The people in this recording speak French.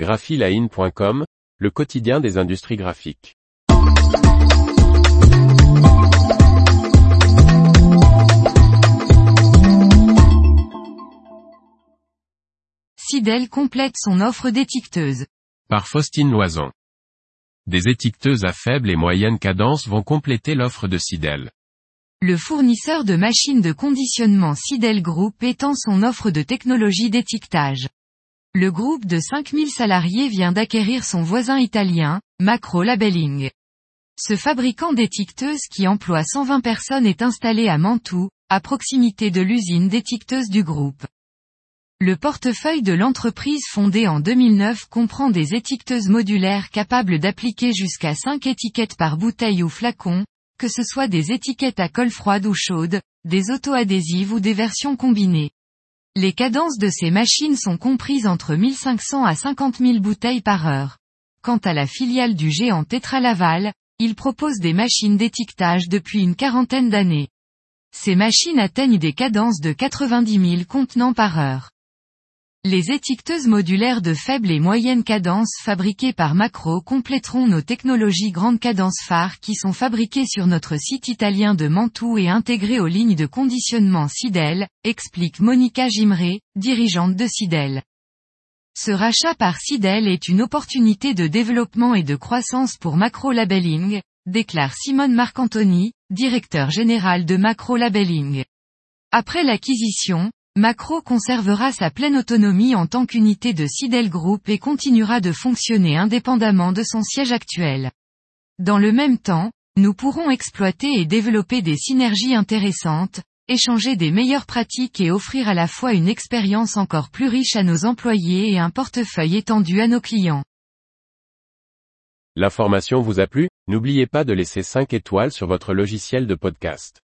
graphiline.com, le quotidien des industries graphiques. Sidel complète son offre d'étiqueteuses. Par Faustine Loison. Des étiqueteuses à faible et moyenne cadence vont compléter l'offre de Sidel. Le fournisseur de machines de conditionnement Sidel Group étend son offre de technologie d'étiquetage. Le groupe de 5000 salariés vient d'acquérir son voisin italien, Macro Labelling. Ce fabricant d'étiqueteuses qui emploie 120 personnes est installé à Mantoue, à proximité de l'usine d'étiqueteuses du groupe. Le portefeuille de l'entreprise fondée en 2009 comprend des étiqueteuses modulaires capables d'appliquer jusqu'à 5 étiquettes par bouteille ou flacon, que ce soit des étiquettes à colle froide ou chaude, des auto-adhésives ou des versions combinées. Les cadences de ces machines sont comprises entre 1500 à 50 000 bouteilles par heure. Quant à la filiale du géant Tetra Laval, il propose des machines d'étiquetage depuis une quarantaine d'années. Ces machines atteignent des cadences de 90 000 contenants par heure. Les étiqueteuses modulaires de faible et moyenne cadence fabriquées par Macro compléteront nos technologies grande cadence phares qui sont fabriquées sur notre site italien de Mantoue et intégrées aux lignes de conditionnement Sidel, explique Monica Gimré, dirigeante de Sidel. Ce rachat par Sidel est une opportunité de développement et de croissance pour Macro Labelling, déclare Simone Marcantoni, directeur général de Macro Labelling. Après l'acquisition, Macro conservera sa pleine autonomie en tant qu'unité de Sidel Group et continuera de fonctionner indépendamment de son siège actuel. Dans le même temps, nous pourrons exploiter et développer des synergies intéressantes, échanger des meilleures pratiques et offrir à la fois une expérience encore plus riche à nos employés et un portefeuille étendu à nos clients. L'information vous a plu? N'oubliez pas de laisser 5 étoiles sur votre logiciel de podcast.